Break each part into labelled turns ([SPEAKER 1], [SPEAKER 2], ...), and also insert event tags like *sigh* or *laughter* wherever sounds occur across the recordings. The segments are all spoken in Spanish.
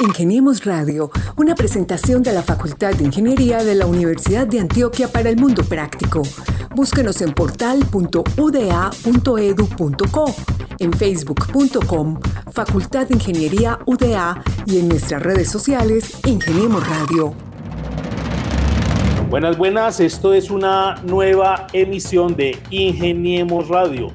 [SPEAKER 1] Ingeniemos Radio, una presentación de la Facultad de Ingeniería de la Universidad de Antioquia para el Mundo Práctico. Búsquenos en portal.uda.edu.co, en facebook.com, Facultad de Ingeniería UDA y en nuestras redes sociales Ingeniemos Radio.
[SPEAKER 2] Buenas, buenas, esto es una nueva emisión de Ingeniemos Radio,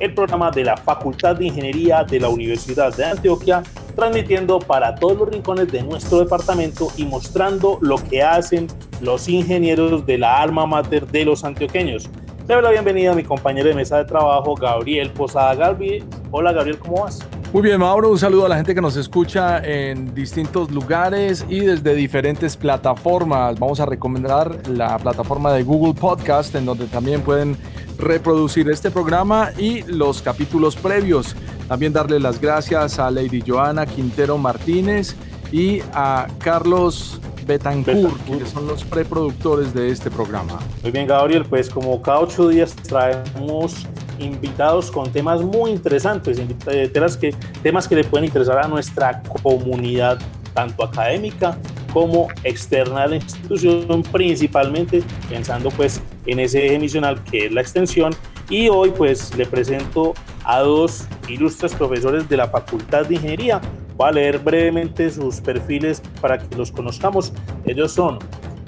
[SPEAKER 2] el programa de la Facultad de Ingeniería de la Universidad de Antioquia transmitiendo para todos los rincones de nuestro departamento y mostrando lo que hacen los ingenieros de la alma mater de los antioqueños. Le doy la bienvenida a mi compañero de mesa de trabajo, Gabriel Posada Galvi. Hola Gabriel, ¿cómo vas?
[SPEAKER 3] Muy bien, Mauro, un saludo a la gente que nos escucha en distintos lugares y desde diferentes plataformas. Vamos a recomendar la plataforma de Google Podcast, en donde también pueden reproducir este programa y los capítulos previos. También darle las gracias a Lady Joana Quintero Martínez y a Carlos Betancourt, que son los preproductores de este programa.
[SPEAKER 2] Muy bien, Gabriel, pues como cada ocho días traemos invitados con temas muy interesantes, eh, temas que, temas le pueden interesar a nuestra comunidad, tanto académica como externa de la institución, principalmente pensando pues en ese eje misional que es la extensión. Y hoy pues le presento a dos ilustres profesores de la Facultad de Ingeniería. Voy a leer brevemente sus perfiles para que los conozcamos. Ellos son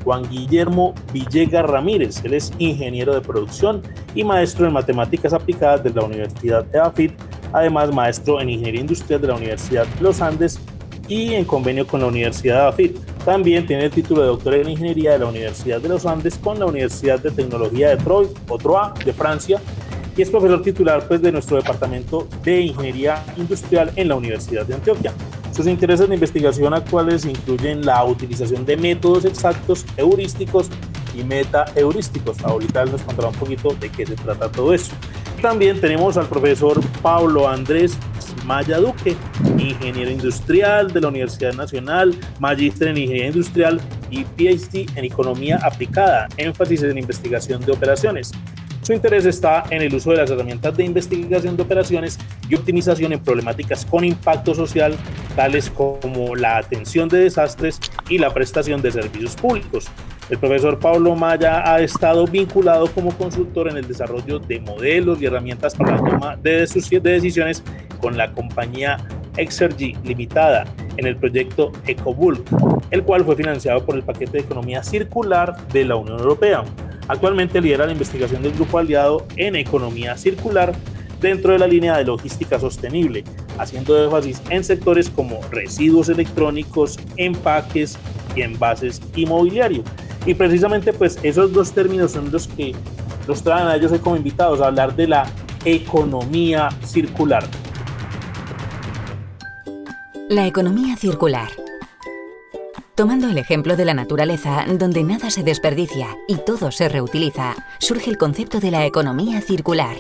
[SPEAKER 2] Juan Guillermo Villegas Ramírez, él es ingeniero de producción y maestro en matemáticas aplicadas de la Universidad de AFIT, además maestro en ingeniería industrial de la Universidad de los Andes y en convenio con la Universidad de AFIT. También tiene el título de doctor en ingeniería de la Universidad de los Andes con la Universidad de Tecnología de Troyes, o Troyes, de Francia, y es profesor titular pues, de nuestro departamento de Ingeniería Industrial en la Universidad de Antioquia. Sus intereses de investigación actuales incluyen la utilización de métodos exactos, heurísticos y meta-heurísticos. Ahorita nos contará un poquito de qué se trata todo eso. También tenemos al profesor Pablo Andrés Maya Duque, ingeniero industrial de la Universidad Nacional, magíster en ingeniería industrial y PhD en economía aplicada, énfasis en investigación de operaciones. Su interés está en el uso de las herramientas de investigación de operaciones y optimización en problemáticas con impacto social, tales como la atención de desastres y la prestación de servicios públicos. El profesor Pablo Maya ha estado vinculado como consultor en el desarrollo de modelos y herramientas para la toma de, decisiones con la compañía Exergy Limitada en el proyecto EcoBulk, el cual fue financiado por el paquete de economía circular de la Unión Europea. Actualmente lidera la investigación del grupo aliado en economía circular dentro de la línea de logística sostenible, haciendo énfasis en sectores como residuos electrónicos, empaques y envases inmobiliario. Y precisamente pues esos dos términos son los que los traen a ellos como invitados a hablar de la economía circular.
[SPEAKER 4] La economía circular Tomando el ejemplo de la naturaleza, donde nada se desperdicia y todo se reutiliza, surge el concepto de la economía circular.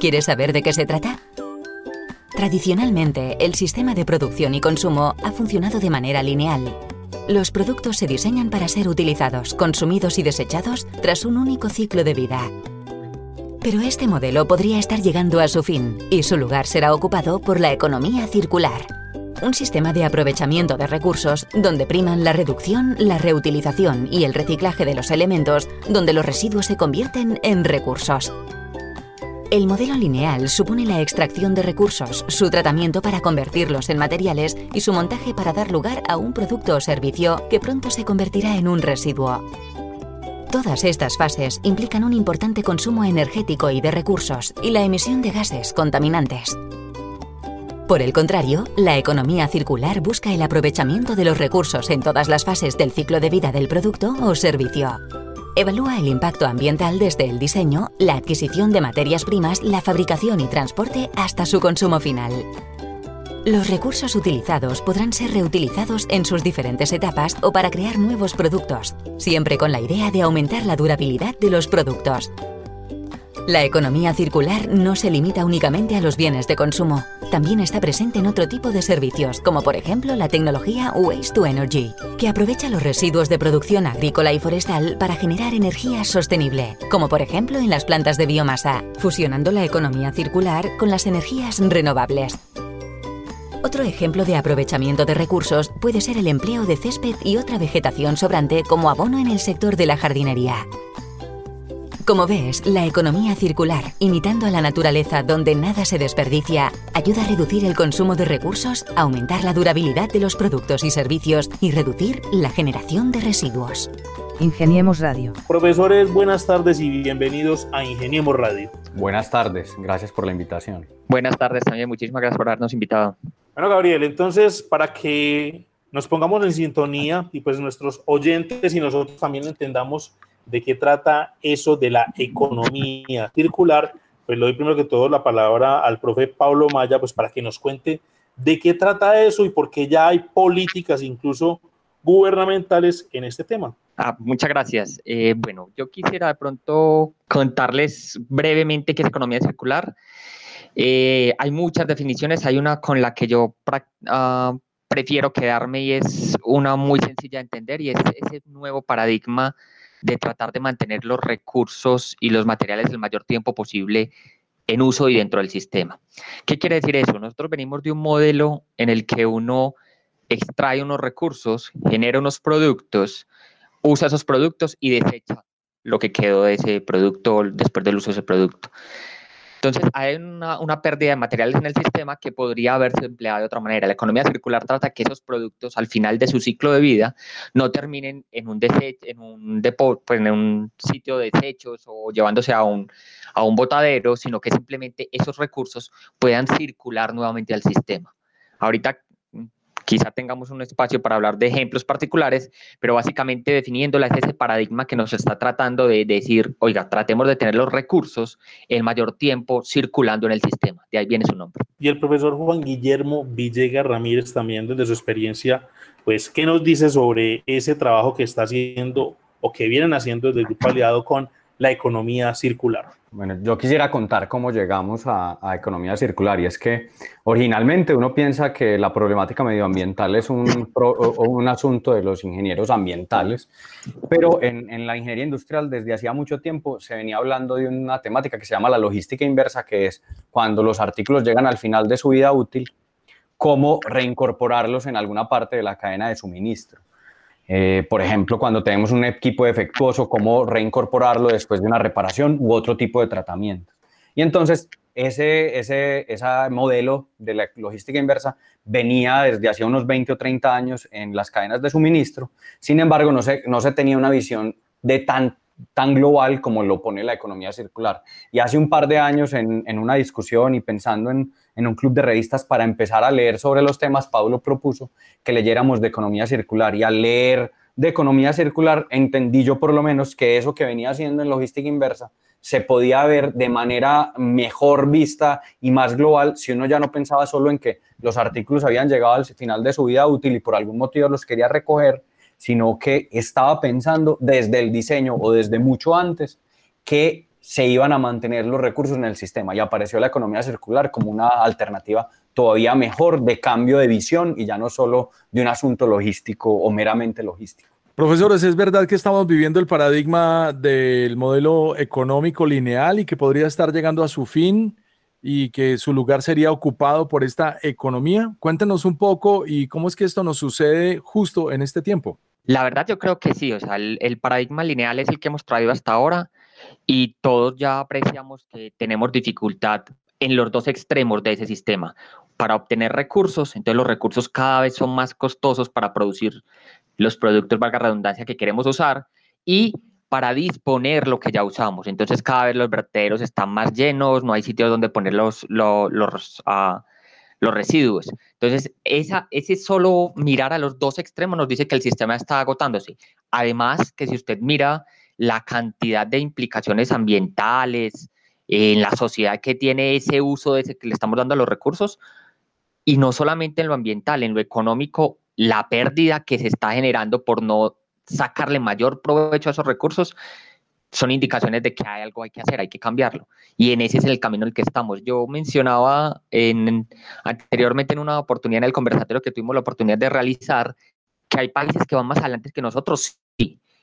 [SPEAKER 4] ¿Quieres saber de qué se trata? Tradicionalmente, el sistema de producción y consumo ha funcionado de manera lineal. Los productos se diseñan para ser utilizados, consumidos y desechados tras un único ciclo de vida. Pero este modelo podría estar llegando a su fin y su lugar será ocupado por la economía circular un sistema de aprovechamiento de recursos donde priman la reducción, la reutilización y el reciclaje de los elementos, donde los residuos se convierten en recursos. El modelo lineal supone la extracción de recursos, su tratamiento para convertirlos en materiales y su montaje para dar lugar a un producto o servicio que pronto se convertirá en un residuo. Todas estas fases implican un importante consumo energético y de recursos y la emisión de gases contaminantes. Por el contrario, la economía circular busca el aprovechamiento de los recursos en todas las fases del ciclo de vida del producto o servicio. Evalúa el impacto ambiental desde el diseño, la adquisición de materias primas, la fabricación y transporte hasta su consumo final. Los recursos utilizados podrán ser reutilizados en sus diferentes etapas o para crear nuevos productos, siempre con la idea de aumentar la durabilidad de los productos. La economía circular no se limita únicamente a los bienes de consumo. También está presente en otro tipo de servicios, como por ejemplo la tecnología Waste to Energy, que aprovecha los residuos de producción agrícola y forestal para generar energía sostenible, como por ejemplo en las plantas de biomasa, fusionando la economía circular con las energías renovables. Otro ejemplo de aprovechamiento de recursos puede ser el empleo de césped y otra vegetación sobrante como abono en el sector de la jardinería. Como ves, la economía circular, imitando a la naturaleza donde nada se desperdicia, ayuda a reducir el consumo de recursos, aumentar la durabilidad de los productos y servicios y reducir la generación de residuos.
[SPEAKER 5] Ingeniemos Radio.
[SPEAKER 2] Profesores, buenas tardes y bienvenidos a Ingeniemos Radio.
[SPEAKER 6] Buenas tardes, gracias por la invitación.
[SPEAKER 7] Buenas tardes también, muchísimas gracias por habernos invitado.
[SPEAKER 2] Bueno, Gabriel, entonces, para que nos pongamos en sintonía y pues nuestros oyentes y nosotros también entendamos de qué trata eso de la economía circular, pues le doy primero que todo la palabra al profe Pablo Maya, pues para que nos cuente de qué trata eso y por qué ya hay políticas incluso gubernamentales en este tema.
[SPEAKER 7] Ah, muchas gracias. Eh, bueno, yo quisiera de pronto contarles brevemente qué es economía circular. Eh, hay muchas definiciones, hay una con la que yo uh, prefiero quedarme y es una muy sencilla de entender y es ese nuevo paradigma de tratar de mantener los recursos y los materiales el mayor tiempo posible en uso y dentro del sistema. ¿Qué quiere decir eso? Nosotros venimos de un modelo en el que uno extrae unos recursos, genera unos productos, usa esos productos y desecha lo que quedó de ese producto después del uso de ese producto. Entonces, hay una, pérdida de materiales en el sistema que podría haberse empleado de otra manera. La economía circular trata que esos productos, al final de su ciclo de vida, no terminen en un, en un, pues, en un sitio de desechos o llevándose a un, a un botadero, sino que simplemente esos recursos puedan circular nuevamente al sistema. Ahorita Quizá tengamos un espacio para hablar de ejemplos particulares, pero básicamente definiéndola es ese paradigma que nos está tratando de decir, oiga, tratemos de tener los recursos el mayor tiempo circulando en el sistema. De ahí viene su nombre.
[SPEAKER 2] Y el profesor Juan Guillermo Villegas Ramírez también desde su experiencia, pues, ¿qué nos dice sobre ese trabajo que está haciendo o que vienen haciendo desde el grupo aliado con la economía circular?
[SPEAKER 6] Bueno, yo quisiera contar cómo llegamos a, economía circular y es que originalmente uno piensa que la problemática medioambiental es un, un asunto de los ingenieros ambientales, pero en, en, la ingeniería industrial desde hacía mucho tiempo se venía hablando de una temática que se llama la logística inversa, que es cuando los artículos llegan al final de su vida útil, cómo reincorporarlos en alguna parte de la cadena de suministro. Eh, por ejemplo, cuando tenemos un equipo defectuoso, cómo reincorporarlo después de una reparación u otro tipo de tratamiento. Y entonces, ese, ese, ese modelo de la logística inversa venía desde hace unos 20 o 30 años en las cadenas de suministro. Sin embargo, no se, no se tenía una visión de tan, tan global como lo pone la economía circular. Y hace un par de años, en, en una discusión y pensando en en un club de revistas para empezar a leer sobre los temas, Pablo propuso que leyéramos de economía circular. Y al leer de economía circular entendí yo por lo menos que eso que venía haciendo en logística inversa se podía ver de manera mejor vista y más global si uno ya no pensaba solo en que los artículos habían llegado al final de su vida útil y por algún motivo los quería recoger, sino que estaba pensando desde el diseño o desde mucho antes que se iban a mantener los recursos en el sistema y apareció la economía circular como una alternativa todavía mejor de cambio de visión y ya no solo de un asunto logístico o meramente logístico.
[SPEAKER 3] Profesores, ¿es verdad que estamos viviendo el paradigma del modelo económico lineal y que podría estar llegando a su fin y que su lugar sería ocupado por esta economía? Cuéntenos un poco y cómo es que esto nos sucede justo en este tiempo.
[SPEAKER 7] La verdad yo creo que sí, o sea, el, el paradigma lineal es el que hemos traído hasta ahora y todos ya apreciamos que tenemos dificultad en los dos extremos de ese sistema. Para obtener recursos, entonces los recursos cada vez son más costosos para producir los productos, valga redundancia, que queremos usar y para disponer lo que ya usamos. Entonces cada vez los vertederos están más llenos, no hay sitios donde poner los, los, los, ah, los residuos. Entonces, esa, ese solo mirar a los dos extremos nos dice que el sistema está agotándose. Además, que si usted mira la cantidad de implicaciones ambientales en la sociedad que tiene ese uso de que le estamos dando a los recursos, y no solamente en lo ambiental, en lo económico, la pérdida que se está generando por no sacarle mayor provecho a esos recursos, son indicaciones de que hay algo hay que hacer, hay que cambiarlo. Y en ese es el camino en el que estamos. Yo mencionaba en, anteriormente en una oportunidad en el conversatorio que tuvimos la oportunidad de realizar que hay países que van más adelante que nosotros,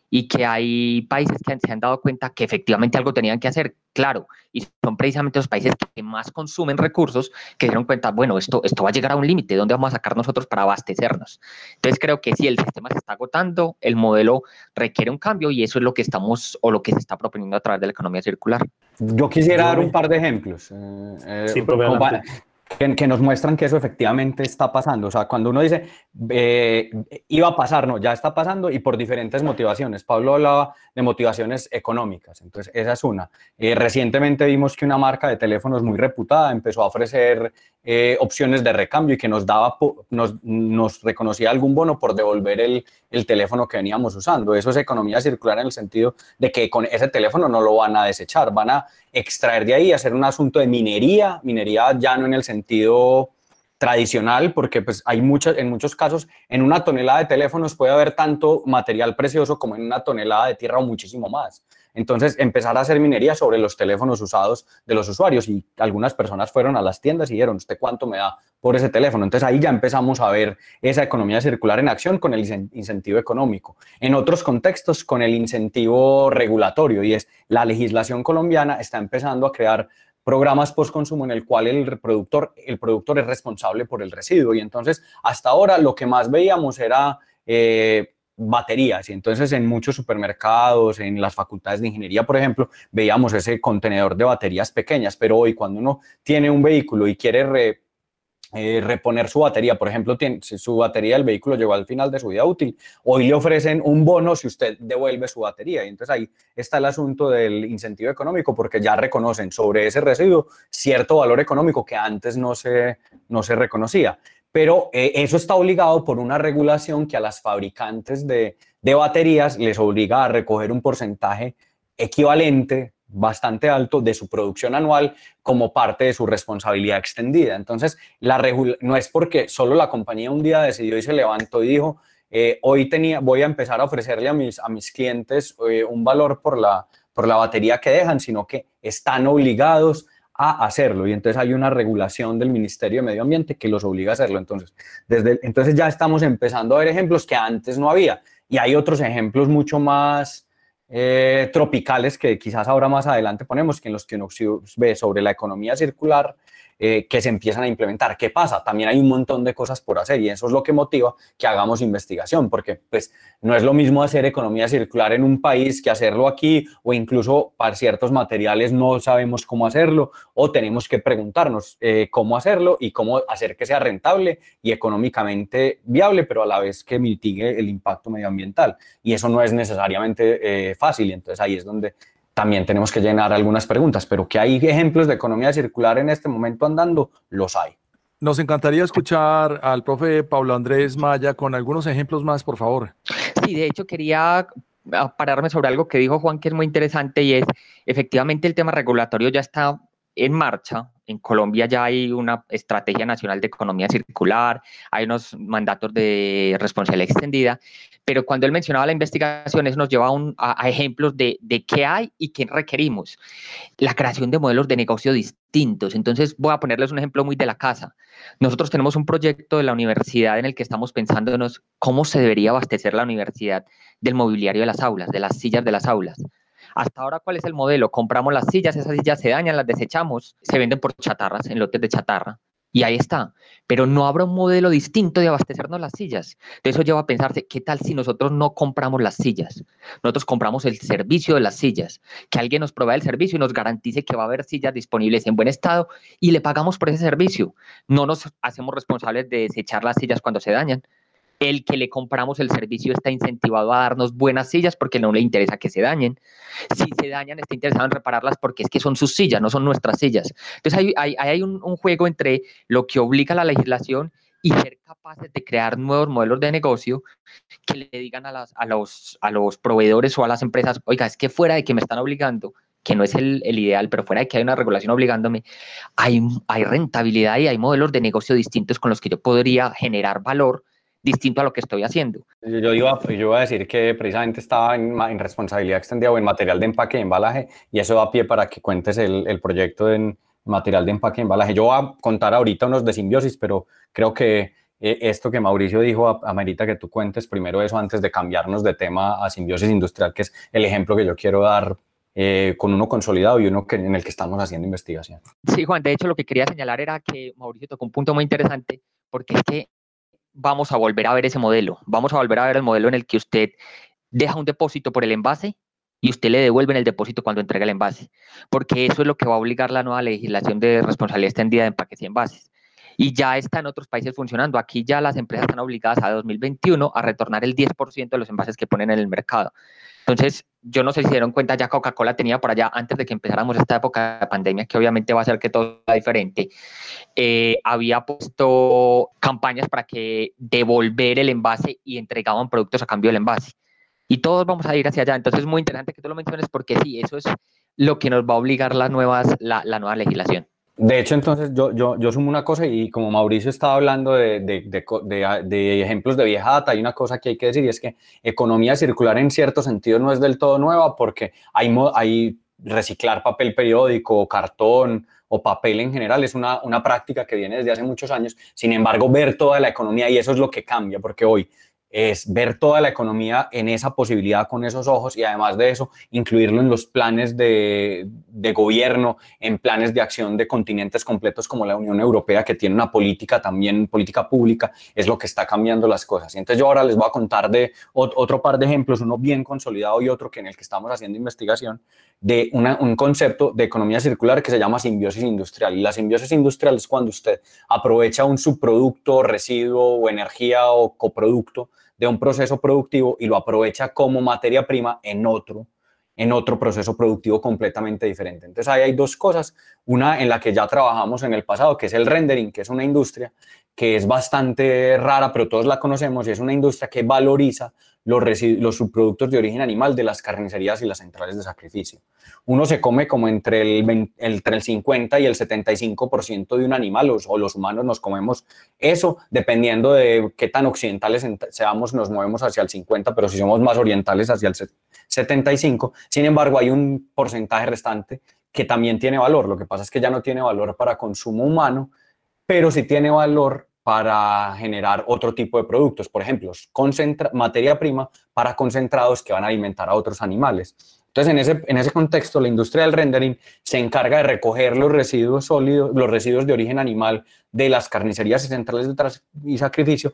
[SPEAKER 7] y que hay países que se han dado cuenta que efectivamente algo tenían que hacer, claro, y son precisamente los países que más consumen recursos que dieron cuenta, bueno, esto, esto va a llegar a un límite, ¿dónde vamos a sacar nosotros para abastecernos? Entonces creo que si el sistema se está agotando, el modelo requiere un cambio y eso es lo que estamos o lo que se está proponiendo a través de la economía circular.
[SPEAKER 6] Yo quisiera dar un par de ejemplos. Eh, eh, que, nos muestran que eso efectivamente está pasando. O sea, cuando uno dice, eh, iba a pasar, no, ya está pasando y por diferentes motivaciones. Pablo hablaba de motivaciones económicas, entonces esa es una. Eh, recientemente vimos que una marca de teléfonos muy reputada empezó a ofrecer eh, opciones de recambio y que nos daba, nos, reconocía algún bono por devolver el, teléfono que veníamos usando. Eso es economía circular en el sentido de que con ese teléfono no lo van a desechar, van a extraer de ahí, hacer un asunto de minería, minería ya no en el sentido tradicional, porque pues hay muchas, en muchos casos, en una tonelada de teléfonos puede haber tanto material precioso como en una tonelada de tierra o muchísimo más. Entonces, empezar a hacer minería sobre los teléfonos usados de los usuarios y algunas personas fueron a las tiendas y dijeron, ¿usted cuánto me da por ese teléfono? Entonces, ahí ya empezamos a ver esa economía circular en acción con el incentivo económico. En otros contextos, con el incentivo regulatorio y es la legislación colombiana está empezando a crear programas post-consumo en el cual el productor, el productor es responsable por el residuo. Y entonces, hasta ahora lo que más veíamos era eh, baterías. Y entonces en muchos supermercados, en las facultades de ingeniería, por ejemplo, veíamos ese contenedor de baterías pequeñas, pero hoy cuando uno tiene un vehículo y quiere eh, reponer su batería, por ejemplo, tiene, su batería del vehículo llegó al final de su vida útil, hoy le ofrecen un bono si usted devuelve su batería. Y entonces ahí está el asunto del incentivo económico, porque ya reconocen sobre ese residuo cierto valor económico que antes no se, no se reconocía pero eh, eso está obligado por una regulación que a las fabricantes de, baterías les obliga a recoger un porcentaje equivalente bastante alto de su producción anual como parte de su responsabilidad extendida. Entonces, la no es porque solo la compañía un día decidió y se levantó y dijo, eh, hoy tenía, voy a empezar a ofrecerle a mis, clientes eh, un valor por la batería que dejan, sino que están obligados a hacerlo y entonces hay una regulación del Ministerio de Medio Ambiente que los obliga a hacerlo. Entonces, desde, entonces ya estamos empezando a ver ejemplos que antes no había y hay otros ejemplos mucho más eh, tropicales que quizás ahora más adelante ponemos, que en los que uno ve sobre la economía circular, eh, que se empiezan a implementar. ¿Qué pasa? También hay un montón de cosas por hacer y eso es lo que motiva que hagamos investigación, porque pues no es lo mismo hacer economía circular en un país que hacerlo aquí o incluso para ciertos materiales no sabemos cómo hacerlo o tenemos que preguntarnos eh, cómo hacerlo y cómo hacer que sea rentable y económicamente viable, pero a la vez que mitigue el impacto medioambiental. Y eso no es necesariamente eh, fácil, entonces ahí es donde también tenemos que llenar algunas preguntas, pero que hay ejemplos de economía circular en este momento andando, los hay.
[SPEAKER 3] Nos encantaría escuchar al profe Pablo Andrés Maya con algunos ejemplos más, por favor.
[SPEAKER 7] Sí, de hecho quería ah, pararme sobre algo que dijo Juan que es muy interesante y es efectivamente el tema regulatorio ya está en marcha. En Colombia ya hay una estrategia nacional de economía circular, hay unos mandatos de responsabilidad extendida, pero cuando él mencionaba la investigación, eso nos lleva a, ejemplos de, qué hay y qué requerimos. La creación de modelos de negocio distintos. Entonces, voy a ponerles un ejemplo muy de la casa. Nosotros tenemos un proyecto de la universidad en el que estamos pensándonos cómo se debería abastecer la universidad del mobiliario de las aulas, de las sillas de las aulas. Hasta ahora, ¿cuál es el modelo? Compramos las sillas, esas sillas se dañan, las desechamos, se venden por chatarras, en lotes de chatarra y ahí está. Pero no habrá un modelo distinto de abastecernos las sillas. De eso lleva a pensarse, ¿qué tal si nosotros no compramos las sillas? Nosotros compramos el servicio de las sillas, que alguien nos provea el servicio y nos garantice que va a haber sillas disponibles en buen estado y le pagamos por ese servicio. No nos hacemos responsables de desechar las sillas cuando se dañan el que le compramos el servicio está incentivado a darnos buenas sillas porque no le interesa que se dañen. Si se dañan, está interesado en repararlas porque es que son sus sillas, no son nuestras sillas. Entonces hay, hay, un, juego entre lo que obliga la legislación y ser capaces de crear nuevos modelos de negocio que le digan a, las, a, los, a los proveedores o a las empresas, oiga, es que fuera de que me están obligando, que no es el, el, ideal, pero fuera de que hay una regulación obligándome, hay, hay rentabilidad y hay modelos de negocio distintos con los que yo podría generar valor distinto a lo que estoy haciendo.
[SPEAKER 6] Yo iba, yo iba a decir que precisamente estaba en, en, responsabilidad extendida o en material de empaque y embalaje y eso da pie para que cuentes el, el proyecto en material de empaque y embalaje. Yo voy a contar ahorita unos de simbiosis, pero creo que eh, esto que Mauricio dijo, amerita que tú cuentes primero eso antes de cambiarnos de tema a simbiosis industrial, que es el ejemplo que yo quiero dar eh, con uno consolidado y uno que, en el que estamos haciendo investigación.
[SPEAKER 7] Sí, Juan, de hecho lo que quería señalar era que Mauricio tocó un punto muy interesante, porque es que vamos a volver a ver ese modelo, vamos a volver a ver el modelo en el que usted deja un depósito por el envase y usted le devuelve el depósito cuando entrega el envase, porque eso es lo que va a obligar la nueva legislación de responsabilidad extendida de empaques y envases y ya está en otros países funcionando. Aquí ya las empresas están obligadas a 2021 a retornar el 10% de los envases que ponen en el mercado. Entonces, yo no sé si se dieron cuenta, ya Coca-Cola tenía por allá, antes de que empezáramos esta época de pandemia, que obviamente va a hacer que todo sea diferente, eh, había puesto campañas para que devolver el envase y entregaban productos a cambio del envase. Y todos vamos a ir hacia allá. Entonces, es muy interesante que tú lo menciones porque sí, eso es lo que nos va a obligar las nuevas, la nueva legislación.
[SPEAKER 6] De hecho, entonces yo, yo, yo sumo una cosa y como Mauricio estaba hablando de, de, de, de, ejemplos de vieja data, hay una cosa que hay que decir y es que economía circular en cierto sentido no es del todo nueva porque hay, hay reciclar papel periódico, cartón o papel en general es una, una práctica que viene desde hace muchos años. Sin embargo, ver toda la economía y eso es lo que cambia porque hoy es ver toda la economía en esa posibilidad con esos ojos y además de eso, incluirlo en los planes de, gobierno, en planes de acción de continentes completos como la Unión Europea, que tiene una política también, política pública, es lo que está cambiando las cosas. Y entonces yo ahora les voy a contar de otro par de ejemplos, uno bien consolidado y otro que en el que estamos haciendo investigación, de un concepto de economía circular que se llama simbiosis industrial. Y la simbiosis industrial es cuando usted aprovecha un subproducto, residuo o energía o coproducto de un proceso productivo y lo aprovecha como materia prima en otro, en otro proceso productivo completamente diferente. Entonces ahí hay dos cosas, una en la que ya trabajamos en el pasado, que es el rendering, que es una industria que es bastante rara, pero todos la conocemos y es una industria que valoriza los, los subproductos de origen animal de las carnicerías y las centrales de sacrificio. Uno se come como entre el, entre el 50 y el 75% de un animal, o, los humanos nos comemos eso, dependiendo de qué tan occidentales seamos, nos movemos hacia el 50, pero si somos más orientales hacia el 75. Sin embargo, hay un porcentaje restante que también tiene valor. Lo que pasa es que ya no tiene valor para consumo humano, pero sí tiene valor para generar otro tipo de productos, por ejemplo, materia prima para concentrados que van a alimentar a otros animales. Entonces, en ese, en ese contexto, la industria del rendering se encarga de recoger los residuos sólidos, los residuos de origen animal de las carnicerías y centrales de y sacrificio,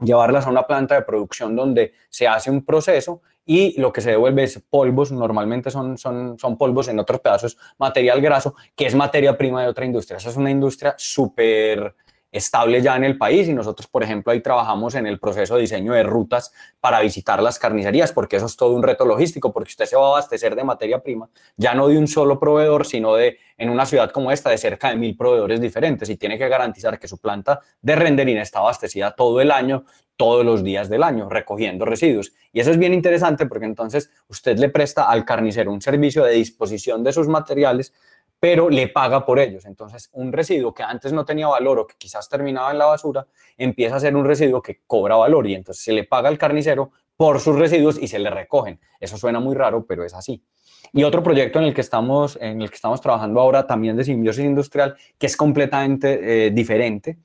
[SPEAKER 6] llevarlas a una planta de producción donde se hace un proceso y lo que se devuelve es polvos, normalmente son, son, son polvos, en otros pedazos material graso, que es materia prima de otra industria. Esa es una industria súper estable ya en el país y nosotros, por ejemplo, ahí trabajamos en el proceso de diseño de rutas para visitar las carnicerías, porque eso es todo un reto logístico, porque usted se va a abastecer de materia prima, ya no de un solo proveedor, sino de, en una ciudad como esta, de cerca de mil proveedores diferentes y tiene que garantizar que su planta de rendering está abastecida todo el año, todos los días del año, recogiendo residuos. Y eso es bien interesante porque entonces usted le presta al carnicero un servicio de disposición de sus materiales pero le paga por ellos. Entonces, un residuo que antes no tenía valor o que quizás terminaba en la basura, empieza a ser un residuo que cobra valor y entonces se le paga al carnicero por sus residuos y se le recogen. Eso suena muy raro, pero es así. Y otro proyecto en el que estamos, en el que estamos trabajando ahora también de simbiosis industrial, que es completamente eh, diferente,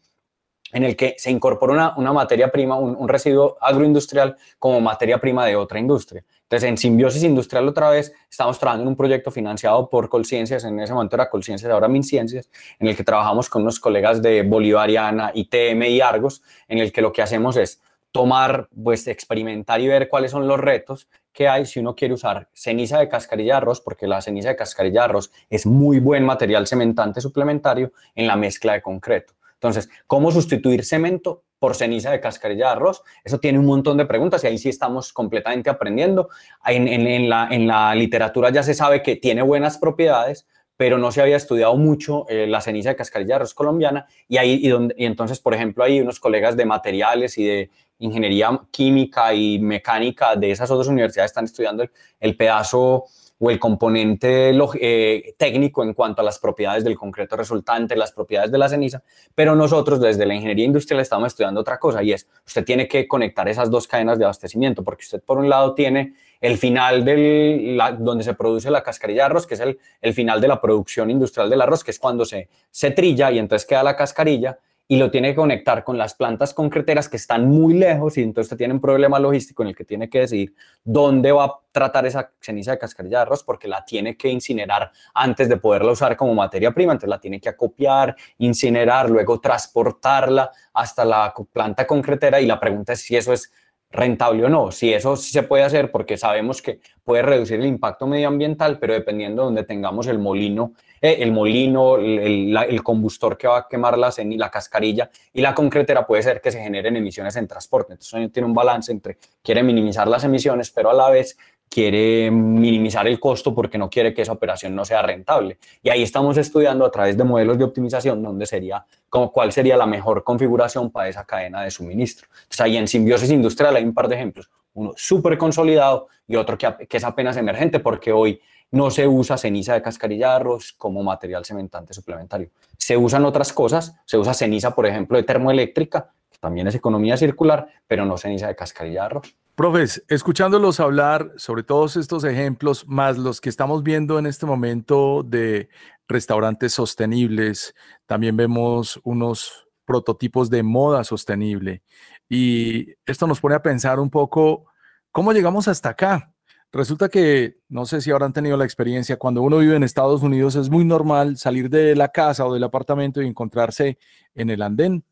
[SPEAKER 6] en el que se incorpora una, materia prima, un, residuo agroindustrial como materia prima de otra industria. Entonces, en simbiosis industrial otra vez, estamos trabajando en un proyecto financiado por Colciencias, en ese momento era Colciencias, ahora MinCiencias, en el que trabajamos con unos colegas de Bolivariana, ITM y Argos, en el que lo que hacemos es tomar, pues experimentar y ver cuáles son los retos que hay si uno quiere usar ceniza de cascarilla de arroz, porque la ceniza de cascarilla de arroz es muy buen material cementante suplementario en la mezcla de concreto. Entonces, ¿cómo sustituir cemento por ceniza de cascarilla de arroz? Eso tiene un montón de preguntas y ahí sí estamos completamente aprendiendo. En, la, literatura ya se sabe que tiene buenas propiedades, pero no se había estudiado mucho eh, la ceniza de cascarilla de arroz colombiana y ahí y, entonces, por ejemplo, hay unos colegas de materiales y de ingeniería química y mecánica de esas otras universidades están estudiando el pedazo o el componente eh, técnico en cuanto a las propiedades del concreto resultante, las propiedades de la ceniza, pero nosotros desde la ingeniería industrial estamos estudiando otra cosa y es, usted tiene que conectar esas dos cadenas de abastecimiento, porque usted por un lado tiene el final del, donde se produce la cascarilla de arroz, que es el, el final de la producción industrial del arroz, que es cuando se, se trilla y entonces queda la cascarilla, y lo tiene que conectar con las plantas concreteras que están muy lejos y entonces tiene un problema logístico en el que tiene que decidir dónde va a tratar esa ceniza de cascarilla de arroz porque la tiene que incinerar antes de poderla usar como materia prima, entonces la tiene que acopiar, incinerar, luego transportarla hasta la planta concretera y la pregunta es si eso es rentable o no. Si eso se puede hacer porque sabemos que puede reducir el impacto medioambiental, pero dependiendo de donde tengamos el molino, eh, el molino, el, el, combustor que va a quemar la, la cascarilla y la concretera puede ser que se generen emisiones en transporte. Entonces tiene un balance entre quiere minimizar las emisiones, pero a la vez quiere minimizar el costo porque no quiere que esa operación no sea rentable. Y ahí estamos estudiando a través de modelos de optimización donde sería, como cuál sería la mejor configuración para esa cadena de suministro. Entonces ahí en simbiosis industrial hay un par de ejemplos, uno súper consolidado y otro que, que, es apenas emergente porque hoy no se usa ceniza de cascarilla de arroz como material cementante suplementario. Se usan otras cosas, se usa ceniza, por ejemplo, de termoeléctrica, que también es economía circular, pero no ceniza de cascarilla de arroz.
[SPEAKER 3] Profes, escuchándolos hablar sobre todos estos ejemplos, más los que estamos viendo en este momento de restaurantes sostenibles, también vemos unos prototipos de moda sostenible. Y esto nos pone a pensar un poco cómo llegamos hasta acá. Resulta que, no sé si habrán tenido la experiencia, cuando uno vive en Estados Unidos es muy normal salir de la casa o del apartamento y encontrarse en el andén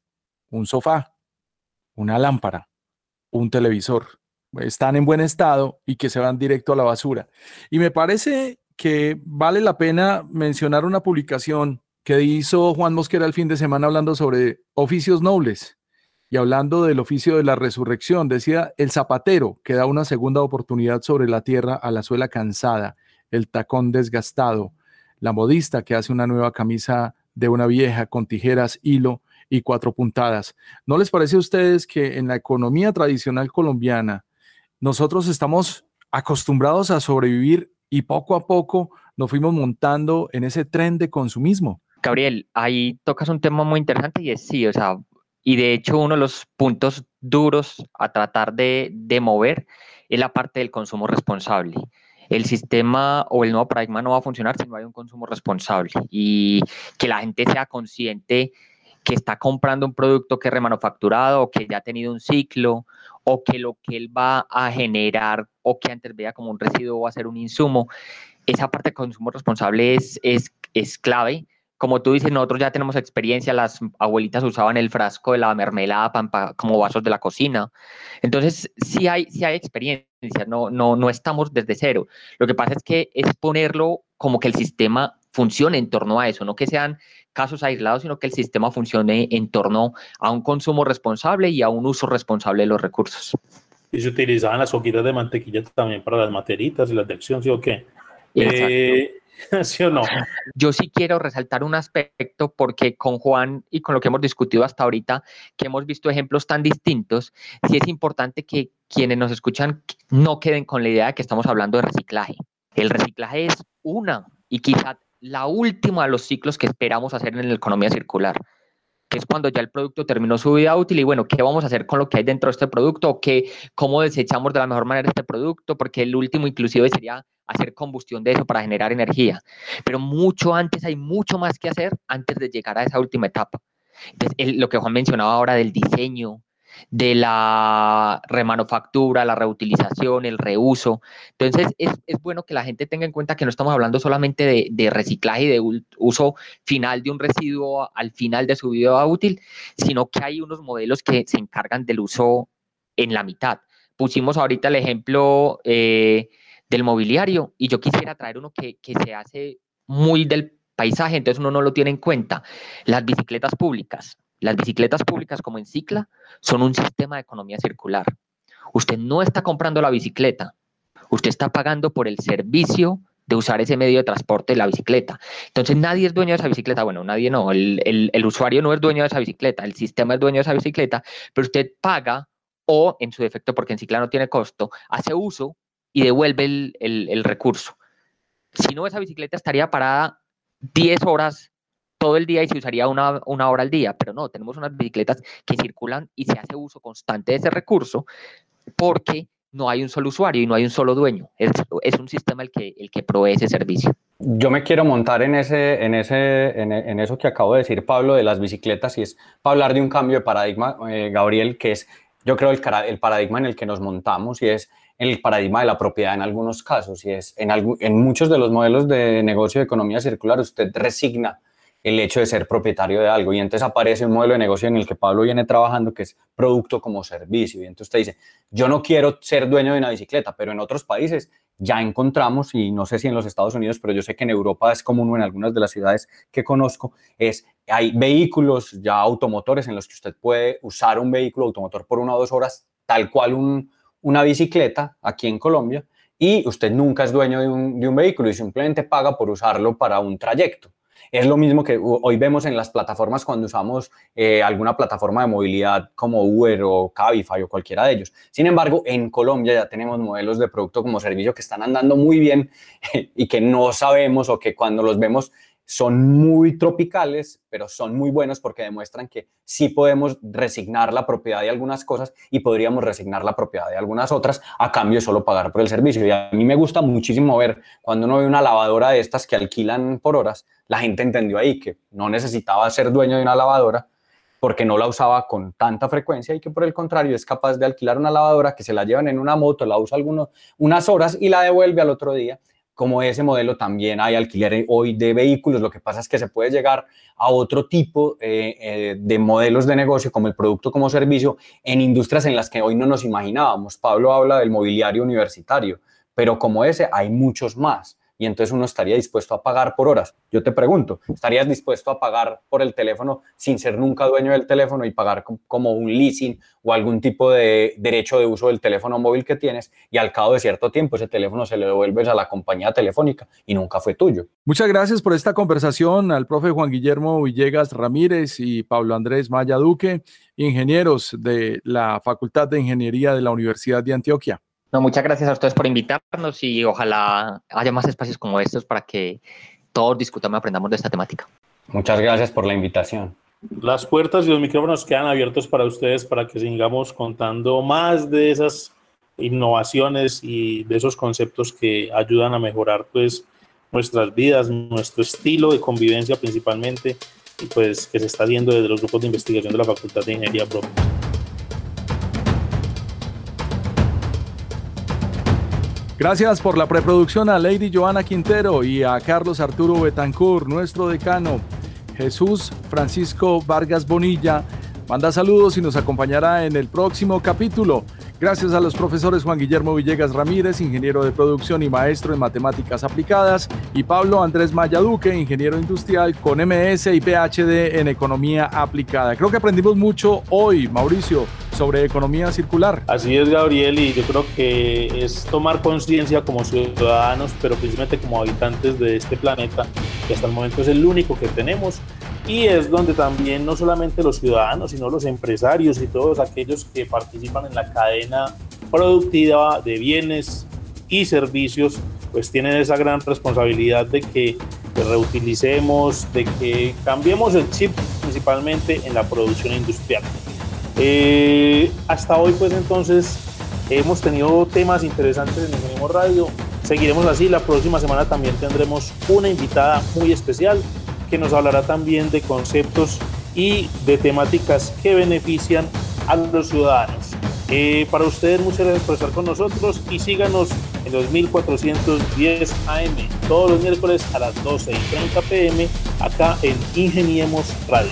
[SPEAKER 3] un sofá, una lámpara, un televisor están en buen estado y que se van directo a la basura. Y me parece que vale la pena mencionar una publicación que hizo Juan Mosquera el fin de semana hablando sobre oficios nobles y hablando del oficio de la resurrección. Decía, el zapatero que da una segunda oportunidad sobre la tierra a la suela cansada, el tacón desgastado, la modista que hace una nueva camisa de una vieja con tijeras, hilo y cuatro puntadas. ¿No les parece a ustedes que en la economía tradicional colombiana, nosotros estamos acostumbrados a sobrevivir y poco a poco nos fuimos montando en ese tren de consumismo.
[SPEAKER 7] Gabriel, ahí tocas un tema muy interesante y es sí, o sea, y de hecho uno de los puntos duros a tratar de, de mover es la parte del consumo responsable el sistema o el nuevo paradigma no va a funcionar si no hay un consumo responsable y que la gente sea consciente que está comprando un producto que es remanufacturado o que ya ha tenido un ciclo o que lo que él va a generar o que antes veía como un residuo va a ser un insumo. Esa parte de consumo responsable es, es, es clave. Como tú dices, nosotros ya tenemos experiencia, las abuelitas usaban el frasco de la mermelada como vasos de la cocina. Entonces, sí hay, sí hay experiencia, no, no, no estamos desde cero. Lo que pasa es que es ponerlo como que el sistema funcione en torno a eso, no que sean casos aislados, sino que el sistema funcione en torno a un consumo responsable y a un uso responsable de los recursos.
[SPEAKER 2] Y se utilizaban las hojitas de mantequilla también para las materitas y las de acción, ¿sí o qué? Eh, *laughs* ¿Sí o no?
[SPEAKER 7] Yo sí quiero resaltar un aspecto porque con Juan y con lo que hemos discutido hasta ahorita, que hemos visto ejemplos tan distintos, sí es importante que quienes nos escuchan no queden con la idea de que estamos hablando de reciclaje. El reciclaje es una y quizá la última de los ciclos que esperamos hacer en la economía circular, que es cuando ya el producto terminó su vida útil y bueno, ¿qué vamos a hacer con lo que hay dentro de este producto? ¿Qué, ¿Cómo desechamos de la mejor manera este producto? Porque el último inclusive sería hacer combustión de eso para generar energía. Pero mucho antes, hay mucho más que hacer antes de llegar a esa última etapa. Entonces, lo que Juan mencionaba ahora del diseño, de la remanufactura, la reutilización, el reuso. Entonces, es, bueno que la gente tenga en cuenta que no estamos hablando solamente de, de, reciclaje y de uso final de un residuo al final de su vida útil, sino que hay unos modelos que se encargan del uso en la mitad. Pusimos ahorita el ejemplo eh, del mobiliario y yo quisiera traer uno que, que se hace muy del paisaje, entonces uno no lo tiene en cuenta. Las bicicletas públicas. Las bicicletas públicas como en Cicla son un sistema de economía circular. Usted no está comprando la bicicleta, usted está pagando por el servicio de usar ese medio de transporte, la bicicleta. Entonces nadie es dueño de esa bicicleta. Bueno, nadie no, el, usuario no es dueño de esa bicicleta, el sistema es dueño de esa bicicleta, pero usted paga o en su defecto, porque en Cicla no tiene costo, hace uso y devuelve el, el recurso. Si no, esa bicicleta estaría parada 10 horas todo el día y se usaría una, una, hora al día, pero no, tenemos unas bicicletas que circulan y se hace uso constante de ese recurso porque no hay un solo usuario y no hay un solo dueño, es, un sistema el que, el que provee ese servicio.
[SPEAKER 6] Yo me quiero montar en, ese, en, ese, en, eso que acabo de decir, Pablo, de las bicicletas, y es para hablar de un cambio de paradigma, eh, Gabriel, que es, yo creo, el, el paradigma en el que nos montamos y es el paradigma de la propiedad en algunos casos, y es en, en muchos de los modelos de negocio de economía circular, usted resigna el hecho de ser propietario de algo. Y entonces aparece un modelo de negocio en el que Pablo viene trabajando, que es producto como servicio. Y entonces usted dice, yo no quiero ser dueño de una bicicleta, pero en otros países ya encontramos, y no sé si en los Estados Unidos, pero yo sé que en Europa es común en algunas de las ciudades que conozco, es hay vehículos ya automotores en los que usted puede usar un vehículo automotor por una o dos horas, tal cual un, una bicicleta aquí en Colombia, y usted nunca es dueño de un, de un vehículo y simplemente paga por usarlo para un trayecto. Es lo mismo que hoy vemos en las plataformas cuando usamos eh, alguna plataforma de movilidad como Uber o Cabify o cualquiera de ellos. Sin embargo, en Colombia ya tenemos modelos de producto como servicio que están andando muy bien *laughs* y que no sabemos o que cuando los vemos son muy tropicales, pero son muy buenos porque demuestran que sí podemos resignar la propiedad de algunas cosas y podríamos resignar la propiedad de algunas otras a cambio de solo pagar por el servicio. Y a mí me gusta muchísimo ver cuando uno ve una lavadora de estas que alquilan por horas, la gente entendió ahí que no necesitaba ser dueño de una lavadora porque no la usaba con tanta frecuencia y que por el contrario es capaz de alquilar una lavadora que se la llevan en una moto, la usa algunos, unas horas y la devuelve al otro día como ese modelo también hay alquiler hoy de vehículos, lo que pasa es que se puede llegar a otro tipo eh, eh, de modelos de negocio como el producto como servicio en industrias en las que hoy no nos imaginábamos. Pablo habla del mobiliario universitario, pero como ese hay muchos más y entonces uno estaría dispuesto a pagar por horas. Yo te pregunto, ¿estarías dispuesto a pagar por el teléfono sin ser nunca dueño del teléfono y pagar como un leasing o algún tipo de derecho de uso del teléfono móvil que tienes y al cabo de cierto tiempo ese teléfono se le devuelves a la compañía telefónica y nunca fue tuyo?
[SPEAKER 3] Muchas gracias por esta conversación al profe Juan Guillermo Villegas Ramírez y Pablo Andrés Maya Duque, ingenieros de la Facultad de Ingeniería de la Universidad de Antioquia.
[SPEAKER 7] No, muchas gracias a ustedes por invitarnos y ojalá haya más espacios como estos para que todos discutamos y aprendamos de esta temática.
[SPEAKER 6] Muchas gracias por la invitación.
[SPEAKER 2] Las puertas y los micrófonos quedan abiertos para ustedes para que sigamos contando más de esas innovaciones y de esos conceptos que ayudan a mejorar pues nuestras vidas, nuestro estilo de convivencia principalmente y pues que se está haciendo desde los grupos de investigación de la Facultad de Ingeniería Propia.
[SPEAKER 3] Gracias por la preproducción a Lady Joana Quintero y a Carlos Arturo Betancourt, nuestro decano. Jesús Francisco Vargas Bonilla manda saludos y nos acompañará en el próximo capítulo. Gracias a los profesores Juan Guillermo Villegas Ramírez, ingeniero de producción y maestro en matemáticas aplicadas, y Pablo Andrés Mayaduque, ingeniero industrial con MS y PhD en economía aplicada. Creo que aprendimos mucho hoy, Mauricio, sobre economía circular.
[SPEAKER 2] Así es, Gabriel, y yo creo que es tomar conciencia como ciudadanos, pero principalmente como habitantes de este planeta, que hasta el momento es el único que tenemos y es donde también no solamente los ciudadanos, sino los empresarios y todos aquellos que participan en la cadena productiva de bienes y servicios, pues tienen esa gran responsabilidad de que reutilicemos, de que cambiemos el chip principalmente en la producción industrial. Eh, hasta hoy, pues entonces, hemos tenido temas interesantes en Ingenimo Radio. Seguiremos así. La próxima semana también tendremos una invitada muy especial que nos hablará también de conceptos y de temáticas que benefician a los ciudadanos. Eh, para ustedes, muchas gracias por estar con nosotros y síganos en los 1410 AM todos los miércoles a las 12 y 30 pm acá en Ingeniemos Radio.